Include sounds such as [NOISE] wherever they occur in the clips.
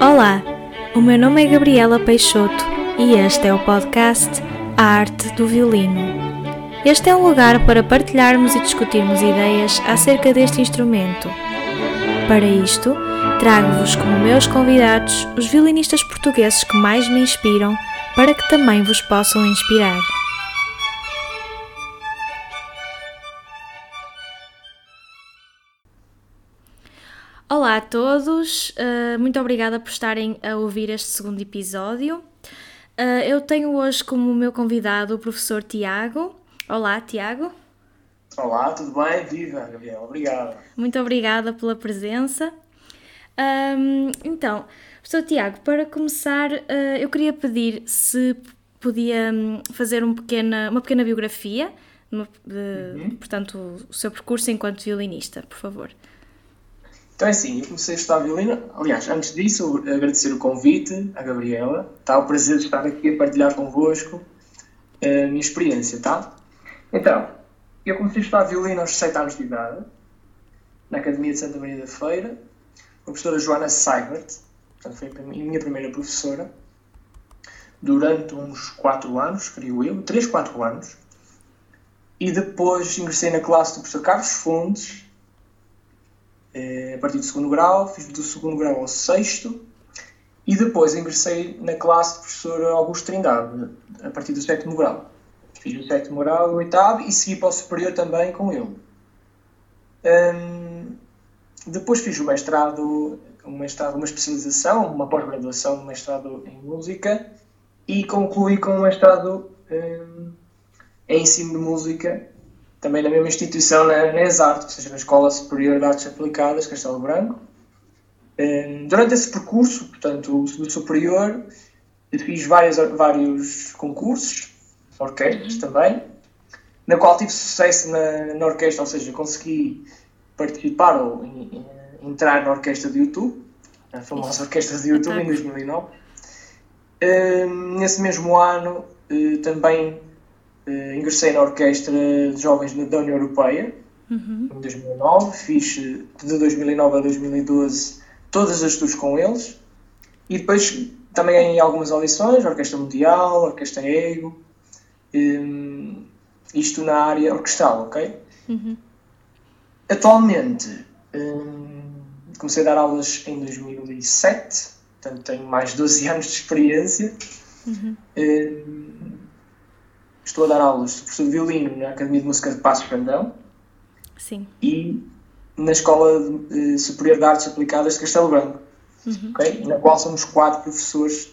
Olá, o meu nome é Gabriela Peixoto e este é o podcast A Arte do Violino. Este é um lugar para partilharmos e discutirmos ideias acerca deste instrumento. Para isto, trago-vos como meus convidados os violinistas portugueses que mais me inspiram para que também vos possam inspirar. Olá a todos, uh, muito obrigada por estarem a ouvir este segundo episódio. Uh, eu tenho hoje como meu convidado o professor Tiago. Olá, Tiago. Olá, tudo bem? Viva, Gabriel, obrigada. Muito obrigada pela presença. Um, então, professor Tiago, para começar, uh, eu queria pedir se podia hum, fazer um pequena, uma pequena biografia, uma, de, uhum. portanto, o seu percurso enquanto violinista, por favor. Então é assim, eu comecei a estudar violino. Aliás, antes disso, agradecer o convite à Gabriela. Está o prazer de estar aqui a partilhar convosco a minha experiência, tá? Então, eu comecei a estudar violino aos 7 anos de idade, na Academia de Santa Maria da Feira, com a professora Joana Seibert, portanto foi a minha primeira professora, durante uns 4 anos, creio eu, 3, 4 anos. E depois ingressei na classe do professor Carlos Fontes, eh, a partir do segundo grau, fiz do segundo grau ao sexto e depois ingressei na classe do professor Augusto Trindade, a partir do sétimo grau. Fiz o sétimo grau, o oitavo e segui para o superior também com ele. Um, depois fiz o mestrado, um mestrado, uma especialização, uma pós-graduação, um mestrado em música e concluí com um mestrado um, em ensino de música também na mesma instituição, na, na ESART, ou seja, na Escola Superior de Artes Aplicadas, Castelo Branco. Hum, durante esse percurso, portanto, do superior, fiz vários, vários concursos, orquestras também, na qual tive sucesso na, na orquestra, ou seja, consegui participar ou in, entrar na orquestra de YouTube, a famosa orquestra de YouTube, em 2009. Hum, nesse mesmo ano, eh, também Uh, ingressei na Orquestra de Jovens da União Europeia uhum. em 2009. Fiz eh, de 2009 a 2012 todas as tours com eles. E depois também em algumas audições, Orquestra Mundial, Orquestra Ego. Um, isto na área orquestral, ok? Uhum. Atualmente um, comecei a dar aulas em 2007, portanto tenho mais de 12 [LAUGHS] anos de experiência. Uhum. Um, estou a dar aulas de professor de violino na Academia de Música de Passos Brandão Sim. e na Escola de, Superior de Artes Aplicadas de Castelo Branco, uhum. okay? na qual somos quatro professores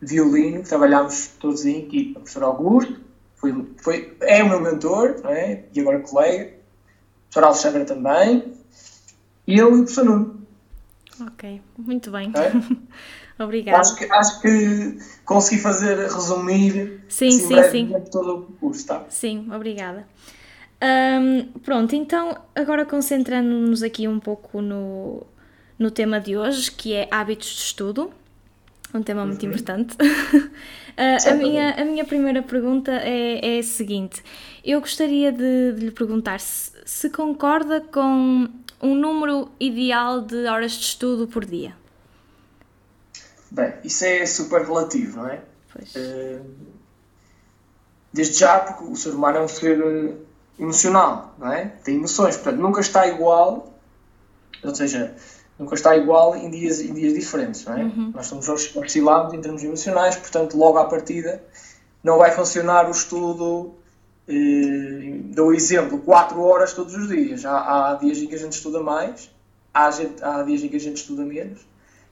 de violino, que trabalhamos todos em equipa. O professor Augusto foi, foi, é o meu mentor não é? e agora colega, o professor Alexandre também, e eu e o professor Nuno. Ok, muito bem. Okay? [LAUGHS] Obrigada. Acho que, acho que consegui fazer, resumir sim, assim, sim, sim. todo o curso, tá? Sim, obrigada. Um, pronto, então agora concentrando-nos aqui um pouco no, no tema de hoje, que é hábitos de estudo, um tema muito uhum. importante. uh, [LAUGHS] a, minha, a minha primeira pergunta é, é a seguinte: eu gostaria de, de lhe perguntar se, se concorda com um número ideal de horas de estudo por dia. Bem, isso é super relativo, não é? Uh, desde já, porque o ser humano é um ser eh, emocional, não é? Tem emoções, portanto, nunca está igual, ou seja, nunca está igual em dias, em dias diferentes, não é? Uhum. Nós somos oscilados em termos emocionais, portanto, logo à partida não vai funcionar o estudo. Eh, dou o exemplo, 4 horas todos os dias. Há, há dias em que a gente estuda mais, há, gente, há dias em que a gente estuda menos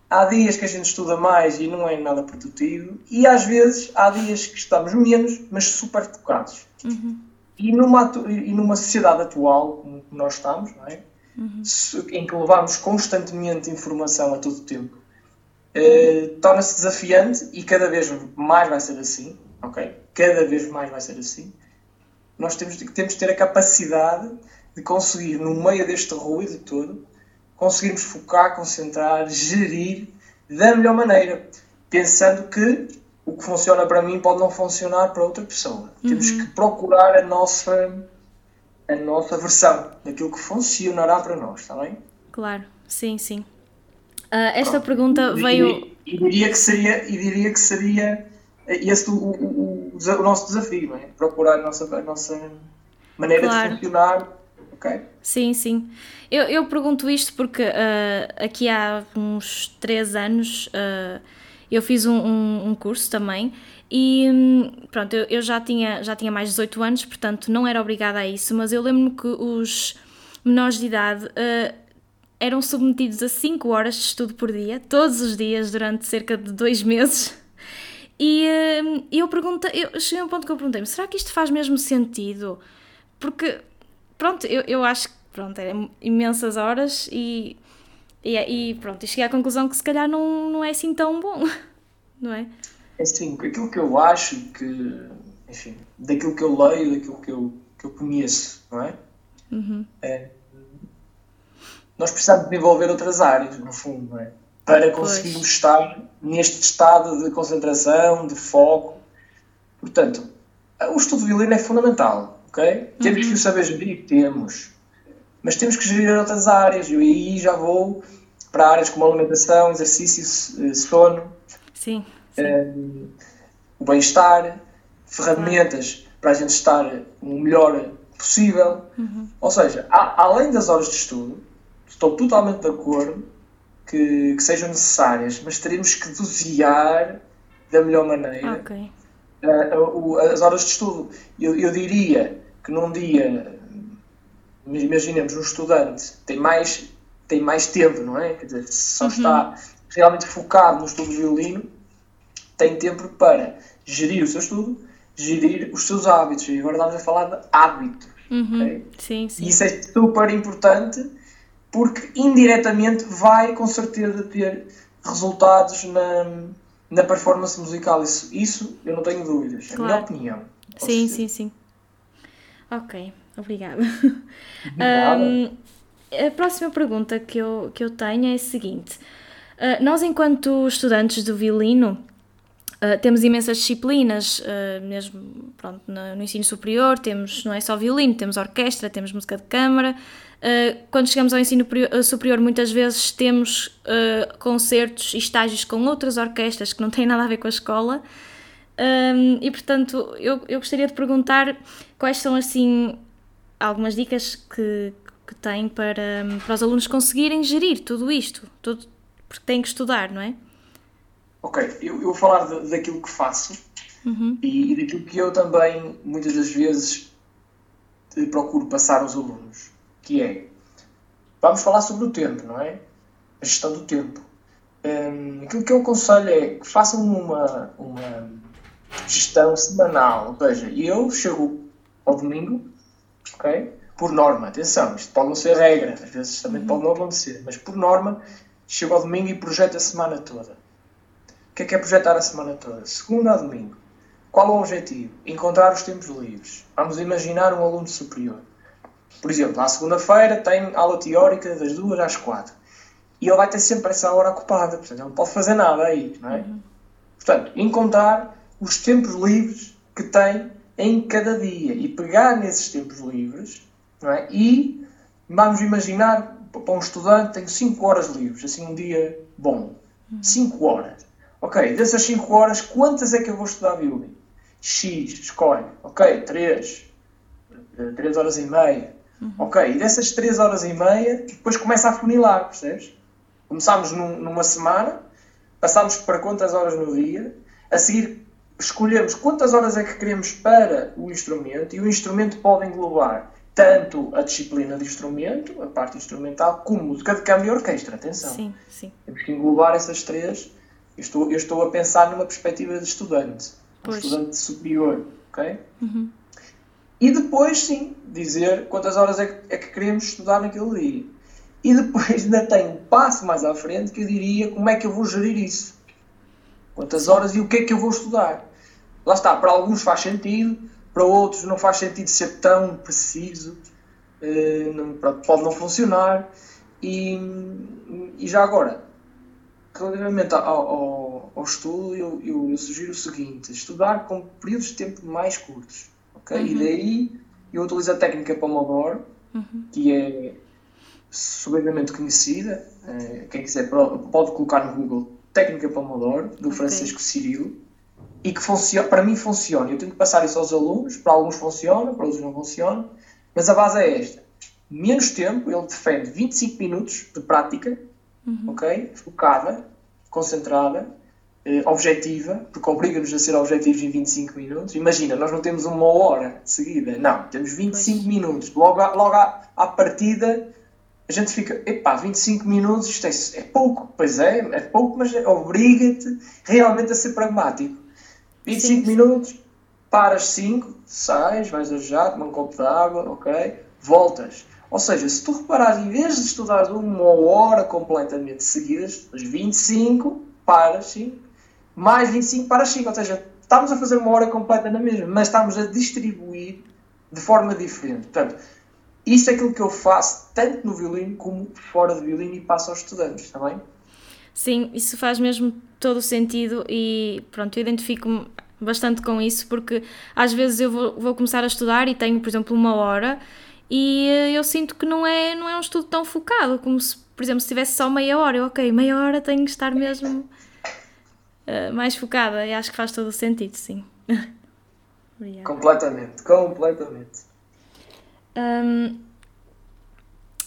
há dias que a gente estuda mais e não é nada produtivo, e às vezes há dias que estudamos menos, mas super focados. Uhum. E, numa, e numa sociedade atual, como nós estamos, é? Uhum. em que levamos constantemente informação a todo o tempo, eh, torna-se desafiante e cada vez mais vai ser assim, ok? Cada vez mais vai ser assim. Nós temos, temos de ter a capacidade de conseguir, no meio deste ruído todo, conseguirmos focar, concentrar, gerir da melhor maneira, pensando que o que funciona para mim pode não funcionar para outra pessoa. Uhum. Temos que procurar a nossa a nossa versão daquilo que funcionará para nós, está bem? Claro, sim, sim. Uh, esta Pronto. pergunta veio. E, e, diria que seria, e diria que seria esse o, o, o, nosso desafio, não é? Procurar a nossa, a nossa maneira claro. de funcionar. Okay? Sim, sim. Eu, eu pergunto isto porque uh, aqui há uns 3 anos uh, eu fiz um, um, um, curso também e hum, pronto, eu, eu, já, tinha, já tinha mais de 18 anos, portanto não era obrigada a isso, mas eu lembro-me que os menores de idade uh, eram submetidos a 5 horas de estudo por dia, todos os dias, durante cerca de 2 meses. E uh, eu perguntei, eu cheguei a um ponto que eu perguntei-me: será que isto faz mesmo sentido? Porque, pronto, eu, eu acho que pronto, eram imensas horas e, e, e pronto, e cheguei à conclusão que se calhar não, não é assim tão bom, [LAUGHS] não é? É assim, aquilo que eu acho que, enfim, daquilo que eu leio, daquilo que eu, que eu conheço, não é? Uhum. é nós precisamos desenvolver outras áreas, no fundo, não é? Para conseguirmos pois. estar neste estado de concentração, de foco. Portanto, o estudo de violino é fundamental, ok? Temos uhum. que o saber gerir, temos. Mas temos que gerir outras áreas, e aí já vou para áreas como alimentação, exercício, eh, sono, sim, sim. Um, o bem-estar, ferramentas uhum. para a gente estar o melhor possível. Uhum. Ou seja, além das horas de estudo, estou totalmente de acordo que, que sejam necessárias, mas teremos que dosear da melhor maneira okay. as horas de estudo. Eu, eu diria que num dia, imaginemos, um estudante tem mais, tem mais tempo, não é? Quer dizer, se só uhum. está realmente focado no estudo de violino, tem tempo para gerir o seu estudo, gerir os seus hábitos. E agora estamos a falar de hábitos. Uhum. Okay? Sim, sim. E isso é super importante porque indiretamente vai com certeza ter resultados na, na performance musical. Isso, isso eu não tenho dúvidas. Claro. É a minha opinião. Sim, sim, sim. Ok, obrigada. Um, a próxima pergunta que eu, que eu tenho é a seguinte: uh, Nós, enquanto estudantes do violino, Uh, temos imensas disciplinas, uh, mesmo pronto, no, no, ensino superior, temos não é só violino, temos orquestra, temos música de câmara, Uh, quando chegamos ao ensino superior, muitas vezes temos concertos e estágios com outras orquestras que não têm nada a ver com a escola. Um, e portanto, eu, eu gostaria de perguntar quais são assim algumas dicas que, que têm para, para os alunos conseguirem gerir tudo isto, tudo, porque têm que estudar, não é? Ok, eu, eu vou falar de, daquilo que faço uhum. e, e daquilo que eu também muitas das vezes procuro passar aos alunos que é, vamos falar sobre o tempo, não é? A gestão do tempo. Um, aquilo que eu aconselho é que façam uma, uma gestão semanal, ou seja, eu chego ao domingo, ok? Por norma, atenção, isto pode não ser regra, às vezes também uhum. pode não acontecer, mas por norma, chego ao domingo e projeto a semana toda. O que é que é projetar a semana toda? Segunda a domingo. Qual o objetivo? Encontrar os tempos livres. Vamos imaginar um aluno superior. Por exemplo, à segunda-feira tem aula teórica das duas às quatro. E ele vai ter sempre essa hora ocupada, portanto, ele não pode fazer nada aí, não é? Uhum. Portanto, encontrar os tempos livres que tem em cada dia e pegar nesses tempos livres, não é? E vamos imaginar, para um estudante, tenho 5 horas livres, assim um dia bom. 5 uhum. horas. Ok, dessas 5 horas, quantas é que eu vou estudar violino? X, escolhe. Ok, 3, 3 eh, horas e meia. Uhum. Ok, e dessas 3 horas e meia, depois começa a funilar, percebes? Começámos num, numa semana, passámos para quantas horas no dia, a seguir escolhemos quantas horas é que queremos para o instrumento e o instrumento pode englobar tanto a disciplina de instrumento, a parte instrumental, como música de câmara e orquestra. Atenção. Sim, sim. Temos que englobar essas três. Eu estou, eu estou a pensar numa perspectiva de estudante, um estudante superior, ok? Uhum. E depois, sim, dizer quantas horas é que, é que queremos estudar naquele dia. E depois [LAUGHS] ainda tem um passo mais à frente que eu diria como é que eu vou gerir isso. Quantas horas e o que é que eu vou estudar. Lá está, para alguns faz sentido, para outros não faz sentido ser tão preciso, eh, pode não funcionar. E, e já agora, relativamente ao, ao, ao estudo, eu, eu, eu, sugiro o seguinte: estudar com períodos de tempo mais curtos. Okay? Uhum. E daí eu utilizo a técnica Pomodoro, uhum. que é subidamente conhecida, Uh, quem quiser pode colocar no Google Técnica Pomodoro, do okay. Francisco Cirilo, e que funciona, para mim funciona. Eu tenho que passar isso aos alunos, para alguns funciona, para outros não funciona, mas a base é esta. Menos tempo, ele defende 25 minutos de prática, uhum. ok? Focada, concentrada, eh, objetiva, porque obriga-nos a ser objetivos em 25 minutos. Imagina, nós não temos uma hora de seguida, não, temos 25 pois. minutos. Logo, à, logo à, à partida, a gente fica, epá, 25 minutos, isto é, é pouco. Pois é, é pouco, mas obriga-te realmente a ser pragmático. 25 sim, minutos, paras 5, sais, vais a jato, tomar um copo de água, ok? Voltas. Ou seja, se tu reparares, em vez de estudar uma hora completamente seguidas, 25, paras 5, mais 25 para 5. Ou seja, estamos a fazer uma hora completa na mesma, mas estamos a distribuir de forma diferente. Portanto, isso é aquilo que eu faço tanto no violino como fora do violino e passo aos estudantes, está bem? Sim, isso faz mesmo todo o sentido e pronto, eu identifico-me bastante com isso porque às vezes eu vou, vou começar a estudar e tenho, por exemplo, uma hora e eu sinto que não é, não é um estudo tão focado como se, por exemplo, se tivesse só meia hora, eu, ok, meia hora tenho que estar mesmo uh, mais focada e acho que faz todo o sentido, sim. [LAUGHS] completamente, completamente. Um,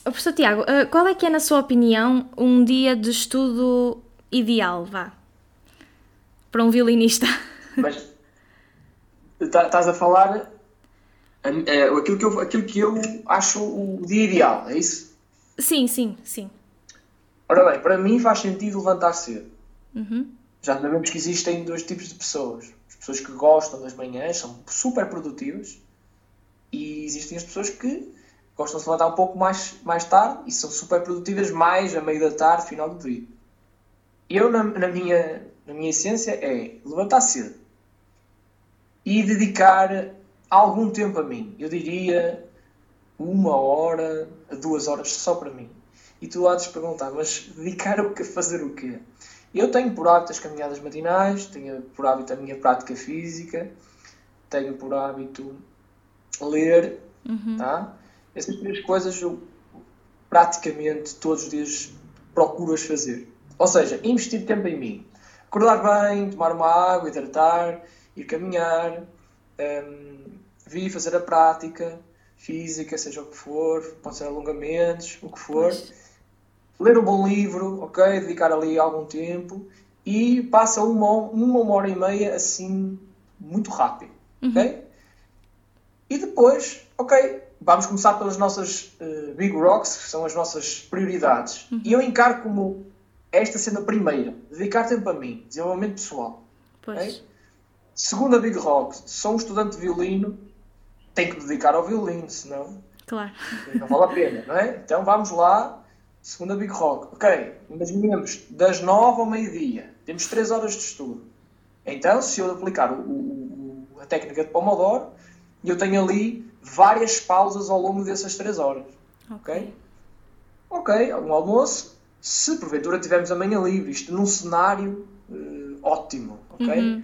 professor Tiago, uh, qual é que é, na sua opinião, um dia de estudo ideal, vá, para um violinista? Mas tá, estás a falar uh, aquilo, que eu, aquilo que eu acho o dia ideal, é isso? Sim, sim, sim. Ora bem, para mim faz sentido levantar cedo. Uhum já sabemos que existem dois tipos de pessoas. As pessoas que gostam das manhãs são super produtivas e existem as pessoas que gostam de se levantar um pouco mais, mais tarde e são super produtivas mais a meio da tarde, final do dia. Eu, na, na, minha, na minha essência, é levantar cedo e dedicar algum tempo a mim. Eu diria uma hora a duas horas só para mim. E tu há de perguntar, mas dedicar o que fazer o quê? Eu tenho por hábito as caminhadas matinais, tenho por hábito a minha prática física, tenho por hábito ler, uhum. tá? Essas três coisas eu praticamente todos os dias procuro as fazer. Ou seja, investir tempo em mim. Acordar bem, tomar uma água, hidratar, ir caminhar, um, vir fazer a prática física, seja o que for, pode ser alongamentos, o que for. Mas ler um bom livro, ok? Dedicar ali algum tempo e passa uma, uma, uma hora e meia assim, muito rápido, uhum. ok? E depois, ok, vamos começar pelas nossas uh, big rocks, que são as nossas prioridades. Uhum. E eu encaro como esta sendo a primeira, dedicar tempo a mim, desenvolvimento pessoal. Pois. Okay? Segunda big rock, sou um estudante de violino, tenho que dedicar ao violino, senão claro. [LAUGHS] não vale a pena, não é? Então vamos lá, Segunda Big Rock. Ok, imaginemos das 9 ao meio-dia. Temos 3 horas de estudo. Então, se eu aplicar o, o, a técnica de Pomodoro, eu tenho ali várias pausas ao longo dessas 3 horas. Ok? Ok, um almoço. Se porventura tivermos amanhã livre, isto num cenário uh, ótimo. Ok? Uhum.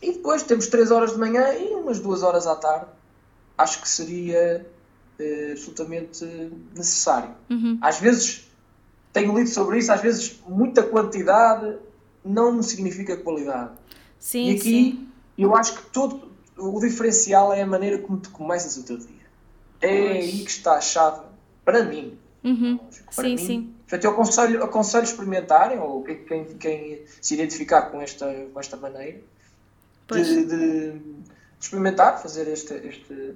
E depois temos 3 horas de manhã e umas 2 horas à tarde. Acho que seria uh, absolutamente necessário. Uhum. Às vezes, tenho lido sobre isso, às vezes muita quantidade não significa qualidade. Sim, e aqui sim. eu acho que todo o diferencial é a maneira como tu começas o teu dia. É pois. aí que está a chave para mim. Uhum. Para sim, mim, sim. Portanto, eu aconselho, aconselho experimentarem, ou quem, quem, se identificar com esta, com esta maneira, de, de, experimentar, fazer este, este,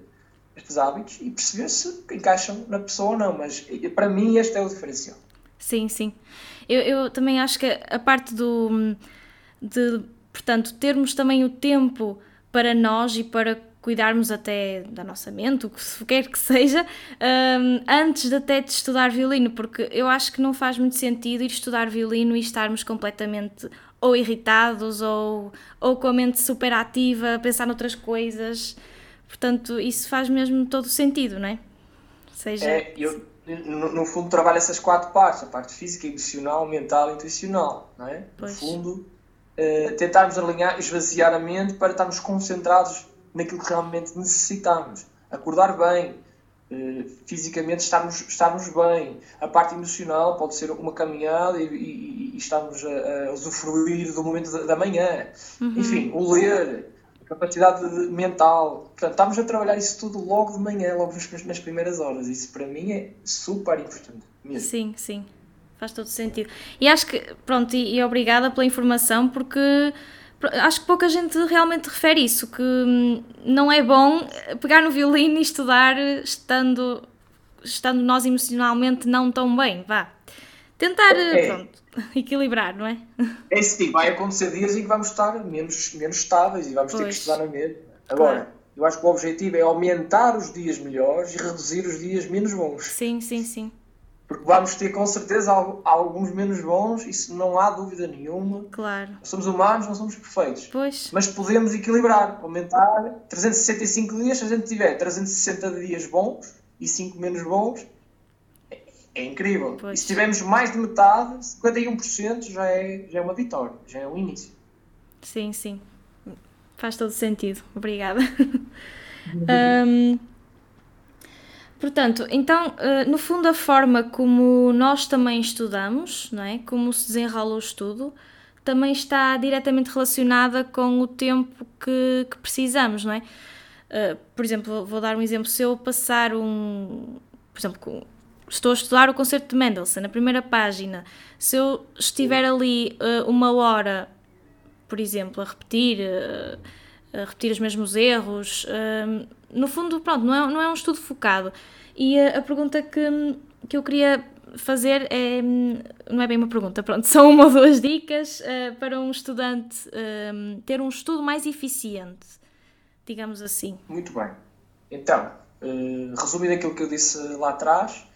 estes hábitos e perceber se encaixam na pessoa ou não. Mas para mim este é o diferencial. Sim, sim. Eu, eu também acho que a parte do. de, portanto, termos também o tempo para nós e para cuidarmos até da nossa mente, o que quer que seja, um, antes de até de estudar violino, porque eu acho que não faz muito sentido ir estudar violino e estarmos completamente ou irritados ou, ou com a mente super ativa, a pensar noutras coisas. Portanto, isso faz mesmo todo o sentido, não é? Seja... É, eu, no, no, fundo, trabalho essas quatro partes: a parte física, emocional, mental e intuicional, não é? Pois. No fundo, uh, tentarmos alinhar, esvaziar a mente para estarmos concentrados naquilo que realmente necessitamos. Acordar bem, fisicamente estamos, estamos bem. A parte emocional pode ser uma caminhada e, e, e estamos a, a, usufruir do momento da, da manhã. Uhum. Enfim, o ler, a capacidade mental. Portanto, estamos a trabalhar isso tudo logo de manhã, logo nas, nas primeiras horas. Isso para mim é super importante. Mesmo. Sim, sim. Faz todo sentido. E acho que, pronto, e, e obrigada pela informação, porque acho que pouca gente realmente refere isso, que hum, não é bom pegar no violino e estudar estando, estando nós emocionalmente não tão bem, vá. Tentar, é. pronto, [LAUGHS] equilibrar, não é? É sim, vai acontecer dias em que vamos estar menos, menos estáveis e vamos pois. ter que estudar na mesma. Agora, claro. eu acho que o objetivo é aumentar os dias melhores e reduzir os dias menos bons. Sim, sim, sim. Porque vamos ter com certeza alguns menos bons, isso não há dúvida nenhuma. Claro. Somos humanos, não somos perfeitos. Pois. Mas podemos equilibrar, aumentar 365 dias, se a gente tiver 360 dias bons e 5 menos bons, é, é incrível. Pois. E se tivermos mais de metade, 51% já é, já é uma vitória, já é um início. Sim, sim. Faz todo sentido. Obrigada. [LAUGHS] um, Portanto, então, eh, no fundo, a forma como nós também estudamos, não é? como se desenrola o estudo, também está diretamente relacionada com o tempo que, que precisamos, não é? Eh, por exemplo, vou dar um exemplo. Se eu passar um. Por exemplo, estou a estudar o concerto de Mendelssohn, na primeira página, se eu estiver ali eh, uma hora, por exemplo, a repetir, a repetir os mesmos erros no fundo, pronto, não é, não é um estudo focado. E a, a pergunta que, que eu queria fazer é, não é bem uma pergunta, pronto, [LAUGHS] são uma ou duas dicas uh, para um estudante uh, ter um estudo mais eficiente, digamos assim. Muito bem. Então, uh, resumindo aquilo que eu disse lá atrás,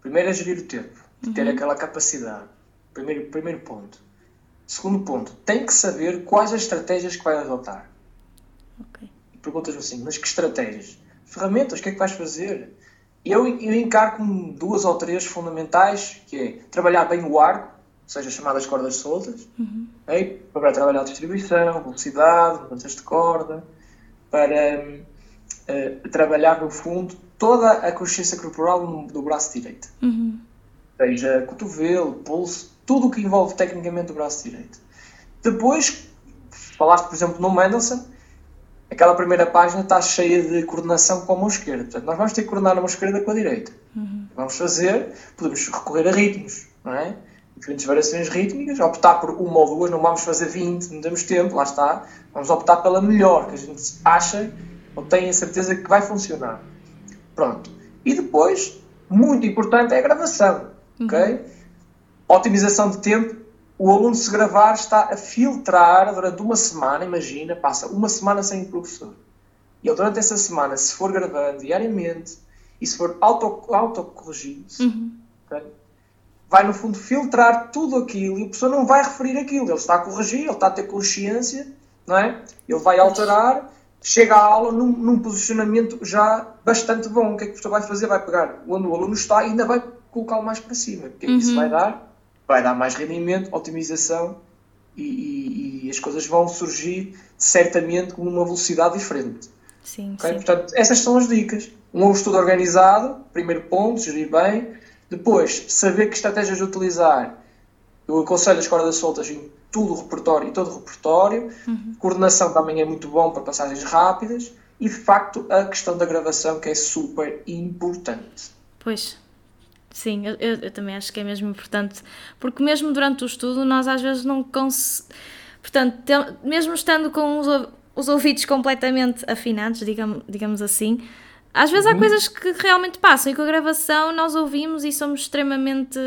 primeiro é gerir o tempo, uhum. ter aquela capacidade. Primeiro, primeiro ponto. Segundo ponto, tem que saber quais as estratégias que vai adotar. Perguntas assim, mas que estratégias? Ferramentas, o que é que vais fazer? Eu, eu encaro como duas ou três fundamentais, que é trabalhar bem o arco, ou seja, chamadas cordas soltas, uhum. okay? para trabalhar a distribuição, velocidade, mudanças de corda, para uh, trabalhar no fundo toda a consciência corporal do braço direito. Uhum. Seja cotovelo, pulso, tudo o que envolve tecnicamente o braço direito. Depois, falaste, por exemplo, no Mendelssohn, aquela primeira página está cheia de coordenação com a mão esquerda. Portanto, nós vamos ter que coordenar a mão esquerda com a direita. Uhum. Vamos fazer, podemos recorrer a ritmos, não é? Diferentes variações rítmicas, optar por uma ou duas, não vamos fazer 20, não temos tempo, lá está. Vamos optar pela melhor, que a gente acha ou tem a certeza que vai funcionar. Pronto. E depois, muito importante, é a gravação, uhum. ok? Otimização de tempo o aluno, se gravar, está a filtrar durante uma semana, imagina, passa uma semana sem o professor. E ele, durante essa semana, se for gravando diariamente e se for autocorrigindo, auto uhum. okay, vai, no fundo, filtrar tudo aquilo e o professor não vai referir aquilo. Ele está a corrigir, ele está a ter consciência, não é? Ele vai alterar, chega à aula num, num posicionamento já bastante bom. O que é que o professor vai fazer? Vai pegar onde o aluno está e ainda vai colocá-lo mais para cima. O que é que uhum. isso vai dar? Vai dar mais rendimento, otimização e, e, e, as coisas vão surgir certamente com uma velocidade diferente. Sim, okay? sim. Portanto, essas são as dicas. Um estudo organizado, primeiro ponto, gerir bem. Depois, saber que estratégias utilizar. Eu aconselho as cordas soltas em tudo o repertório e todo o repertório. Uhum. Coordenação também é muito bom para passagens rápidas. E, de facto, a questão da gravação, que é super importante. Pois, Sim, eu, eu, também acho que é mesmo importante, porque mesmo durante o estudo nós às vezes não conseguimos. Portanto, tem, mesmo estando com os, os ouvidos completamente afinados, digamos, digamos assim, às vezes uhum. há coisas que realmente passam e com a gravação nós ouvimos e somos extremamente.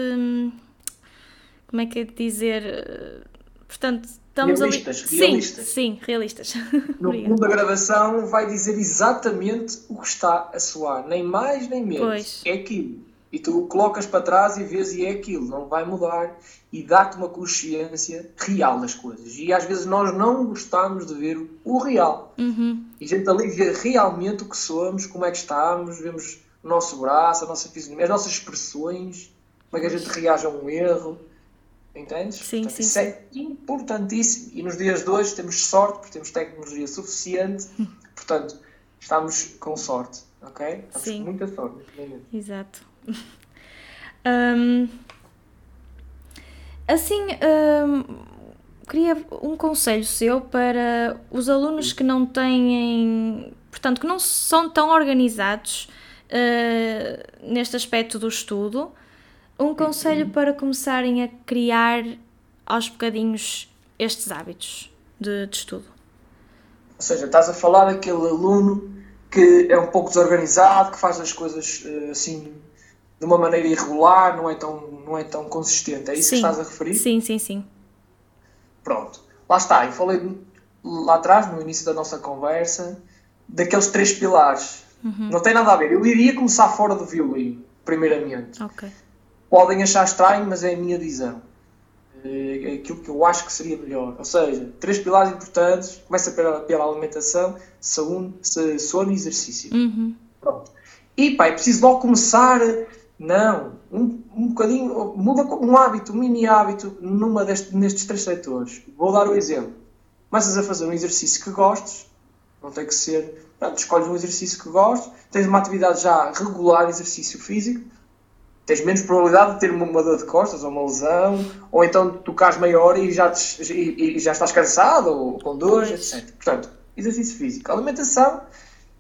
Como é que é de dizer? Portanto, estamos realistas, ali. Realistas. Sim, sim, realistas. No [LAUGHS] fundo, da gravação vai dizer exatamente o que está a soar, nem mais nem menos. Pois. É aquilo e tu colocas para trás e vês e é aquilo, não vai mudar e dá-te uma consciência real das coisas. E às vezes nós não gostamos de ver o real. Uhum. E a gente ali vê realmente o que somos, como é que estamos, vemos o nosso braço, a nossa fisionomia, as nossas expressões, como é que a gente reage a um erro. Entendes? Sim, Portanto, sim, isso sim. é importantíssimo. E nos dias de hoje temos sorte, porque temos tecnologia suficiente. [LAUGHS] Portanto, estamos com sorte. ok? Estamos Sim. com muita sorte. Exato. Um, assim, um, queria um conselho seu para os alunos que não têm, portanto, que não são tão organizados uh, neste aspecto do estudo. Um conselho uhum. para começarem a criar aos bocadinhos estes hábitos de, de estudo. Ou seja, estás a falar daquele aluno que é um pouco desorganizado, que faz as coisas uh, assim de uma maneira irregular, não é tão, não é tão consistente. É isso sim. que estás a referir? Sim, sim, sim. Pronto. Lá está. Eu falei lá atrás, no início da nossa conversa, daqueles três pilares. Uhum. Não tem nada a ver. Eu iria começar fora do violino, primeiramente. Ok. Podem achar estranho, mas é a minha visão. É aquilo que eu acho que seria melhor. Ou seja, três pilares importantes. Começa pela, pela alimentação, saúde, sono e exercício. Uhum. Pronto. E pá, é preciso logo começar. Não, um, um bocadinho, muda um hábito, um mini hábito numa deste, nestes três setores. Vou dar o um exemplo. Começas a fazer um exercício que gostes, não tem que ser. Pronto, escolhes um exercício que gostes, tens uma atividade já regular, exercício físico, tens menos probabilidade de ter uma, dor de costas ou uma lesão, ou então tocares meia hora e já, te, e, e já estás cansado, ou com dores, etc. Portanto, exercício físico. Alimentação,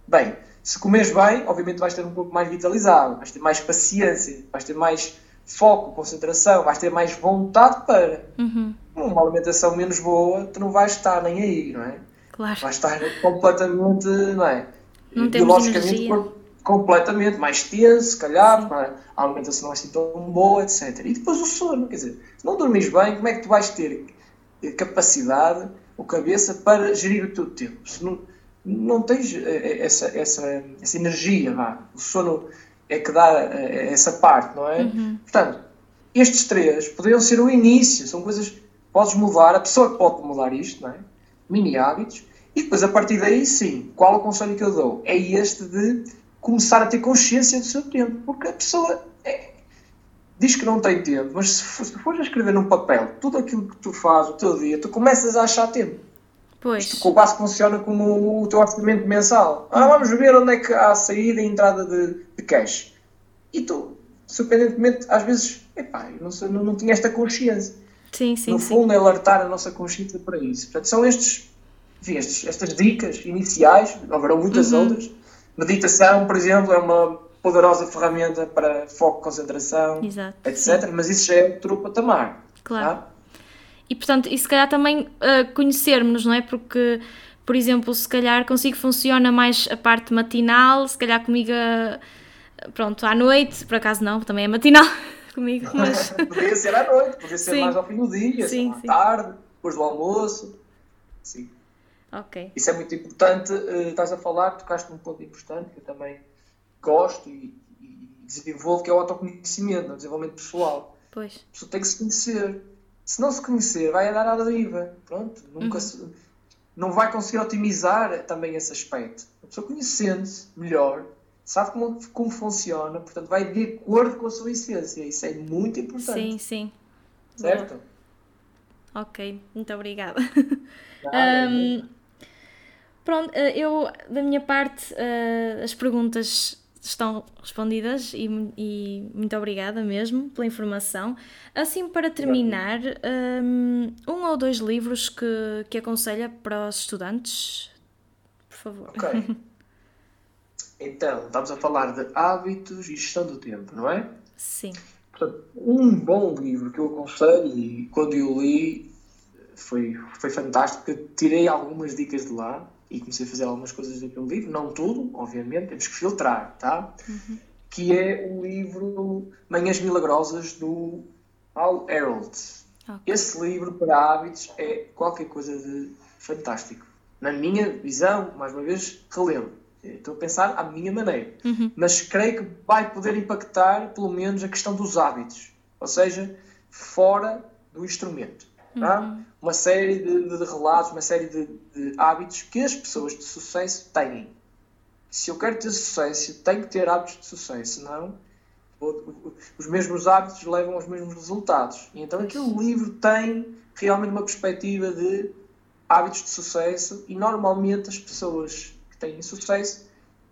bem, se comes bem, obviamente vais ter um pouco mais vitalizado, vais ter mais paciência, vais ter mais foco, concentração, vais ter mais vontade para. Uhum. Uma alimentação menos boa, tu não vais estar nem aí, não é? Claro. Vais estar completamente, não é? Não Biologicamente, completamente mais tenso, se calhar, é? a alimentação não é assim tão boa, etc. E depois o sono, quer dizer, se não dormires bem, como é que tu vais ter capacidade ou cabeça para gerir o teu tempo? Se não, não tens eh, eh, essa, essa, essa energia, vá. O sono é que dá eh, essa parte, não é? Uhum. Portanto, estes três poderiam ser o início, são coisas que podes mudar, a pessoa pode mudar isto, não é? Mini hábitos, e depois a partir daí, sim, qual o conselho que eu dou? É este de começar a ter consciência do seu tempo, porque a pessoa é, diz que não tem tempo, mas se, for, fores a escrever num papel tudo aquilo que tu fazes o teu dia, tu começas a achar tempo. Pois. Isto quase funciona como o teu orçamento mensal. Ah, vamos ver onde é que há saída e entrada de, de cash. E tu, surpreendentemente, às vezes, epá, eu não, sei, não, não tinha esta consciência. Sim, sim, no fundo, sim. é alertar a nossa consciência para isso. Portanto, são estes, enfim, estes, estas dicas iniciais, haverão muitas uhum. outras, Meditação, por exemplo, é uma poderosa ferramenta para foco, concentração, Exato, etc. Sim. Mas isso já é outro patamar. Claro. Tá? E portanto, e se calhar também uh, conhecermos, não é? Porque, por exemplo, se calhar consigo funciona mais a parte matinal, se calhar comigo, uh, pronto, à noite, por acaso não, também é matinal [LAUGHS] comigo, mas... podia ser à noite, podia ser sim. mais ao fim do dia, sim, à tarde, depois do almoço, sim. Ok. Isso é muito importante. Uh, estás a falar, tocaste num ponto importante que eu também gosto e, e desenvolvo, que é o autoconhecimento, o desenvolvimento pessoal. Pois. A pessoa tem que se conhecer. Se não se conhecer, vai andar à deriva. Pronto, nunca uhum. se, não vai conseguir otimizar também esse aspecto. A pessoa conhecendo-se melhor, sabe como, como funciona, portanto vai de acordo com a sua essência. Isso é muito importante. Sim, sim. Certo? Ok, muito obrigada. um, [LAUGHS] Pronto, eh, eu, da minha parte, eh, as perguntas estão respondidas e, e, muito obrigada mesmo pela informação. Assim, para terminar, um, um ou dois livros que, que aconselha para os estudantes, por favor. Ok. [LAUGHS] Então, estamos a falar de hábitos e gestão do tempo, não é? Sim. Portanto, um bom livro que eu aconselho e quando eu li foi, foi fantástico, eu tirei algumas dicas de lá e comecei a fazer algumas coisas daquele livro, não tudo, obviamente, temos que filtrar, tá? Uhum. Que é o livro Manhãs Milagrosas do Paul Harold. Okay. Esse livro para hábitos é qualquer coisa de fantástico. Na minha visão, mais uma vez, relembro. Estou a pensar à minha maneira. Uhum. Mas creio que vai poder impactar, pelo menos, a questão dos hábitos. Ou seja, fora do instrumento. Tá? Uhum. Uma série de, de, relatos, uma série de, de, hábitos que as pessoas de sucesso têm. Se eu quero ter sucesso, tenho que ter hábitos de sucesso, senão os mesmos hábitos levam aos mesmos resultados. E então aquele livro tem realmente uma perspectiva de hábitos de sucesso e normalmente as pessoas que têm sucesso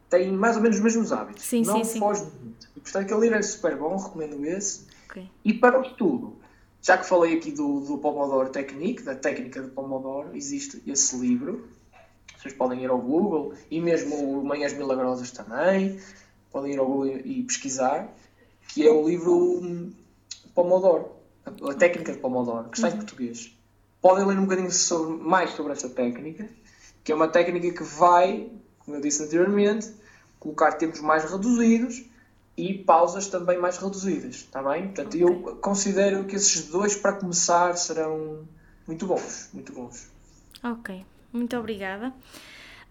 tem mais ou menos os mesmos hábitos. Sim, não sim, foge sim. muito. E, portanto, aquele livro é super bom, recomendo esse. Ok. E para o estudo, já que falei aqui do, do Pomodoro Technique, da técnica de Pomodoro, existe esse livro. Vocês podem ir ao Google e mesmo o Manhãs Milagrosas também. Podem ir ao Google e pesquisar, que é o livro hum, Pomodoro, a técnica de Pomodoro, que está em português. Podem ler um bocadinho sobre, mais sobre essa técnica, que é uma técnica que vai, como eu disse anteriormente, colocar tempos mais reduzidos e pausas também mais reduzidas, está bem? Portanto, Ok. eu considero que esses dois, para começar, serão muito bons, muito bons. Ok, muito obrigada.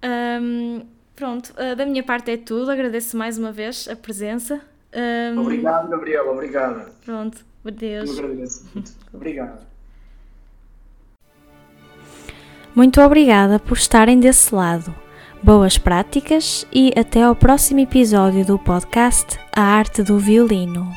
Ahm, pronto, ah, da minha parte é tudo. Agradeço mais uma vez a presença. Ahm, Obrigado, Gabriel, obrigado. Pronto, Eu adeus. agradeço muito. [LAUGHS] Obrigado. Muito obrigada por estarem desse lado. Boas práticas e até ao próximo episódio do podcast A Arte do Violino.